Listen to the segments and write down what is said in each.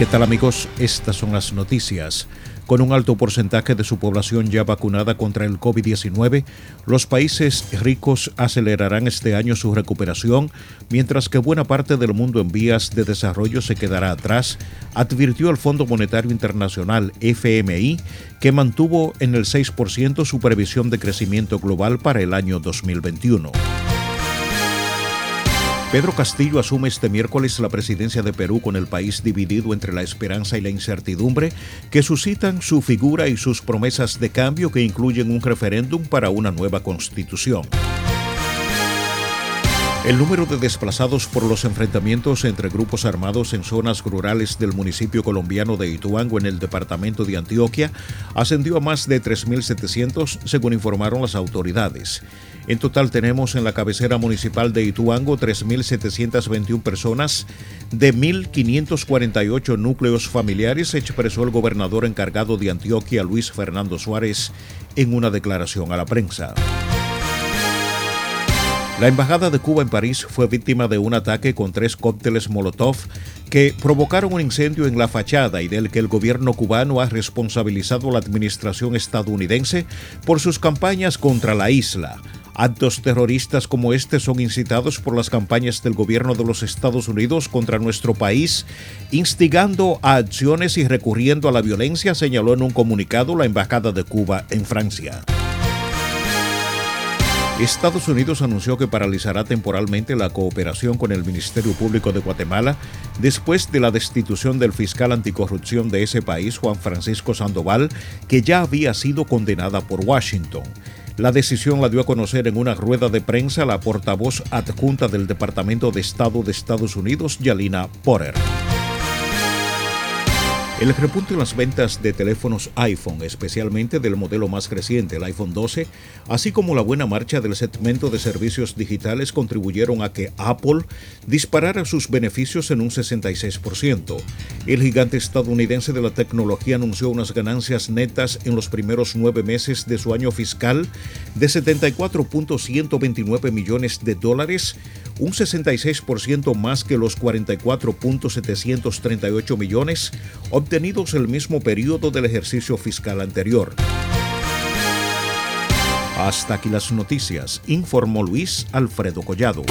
¿Qué tal amigos? Estas son las noticias. Con un alto porcentaje de su población ya vacunada contra el COVID-19, los países ricos acelerarán este año su recuperación, mientras que buena parte del mundo en vías de desarrollo se quedará atrás, advirtió el Fondo Monetario Internacional FMI, que mantuvo en el 6% su previsión de crecimiento global para el año 2021. Pedro Castillo asume este miércoles la presidencia de Perú con el país dividido entre la esperanza y la incertidumbre que suscitan su figura y sus promesas de cambio que incluyen un referéndum para una nueva constitución. El número de desplazados por los enfrentamientos entre grupos armados en zonas rurales del municipio colombiano de Ituango en el departamento de Antioquia ascendió a más de 3.700 según informaron las autoridades. En total tenemos en la cabecera municipal de Ituango 3.721 personas de 1.548 núcleos familiares, expresó el gobernador encargado de Antioquia, Luis Fernando Suárez, en una declaración a la prensa. La Embajada de Cuba en París fue víctima de un ataque con tres cócteles Molotov que provocaron un incendio en la fachada y del que el gobierno cubano ha responsabilizado a la administración estadounidense por sus campañas contra la isla. Actos terroristas como este son incitados por las campañas del gobierno de los Estados Unidos contra nuestro país, instigando a acciones y recurriendo a la violencia, señaló en un comunicado la Embajada de Cuba en Francia. Estados Unidos anunció que paralizará temporalmente la cooperación con el Ministerio Público de Guatemala después de la destitución del fiscal anticorrupción de ese país, Juan Francisco Sandoval, que ya había sido condenada por Washington. La decisión la dio a conocer en una rueda de prensa la portavoz adjunta del Departamento de Estado de Estados Unidos, Yalina Porter. El repunte en las ventas de teléfonos iPhone, especialmente del modelo más reciente, el iPhone 12, así como la buena marcha del segmento de servicios digitales contribuyeron a que Apple disparara sus beneficios en un 66%. El gigante estadounidense de la tecnología anunció unas ganancias netas en los primeros nueve meses de su año fiscal de 74.129 millones de dólares, un 66% más que los 44.738 millones obtenidos el mismo periodo del ejercicio fiscal anterior. Hasta aquí las noticias, informó Luis Alfredo Collado.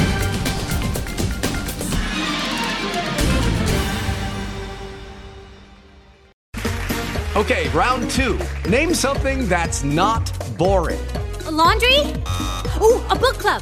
Okay, round two. Name something that's not boring. A laundry? Ooh, a book club.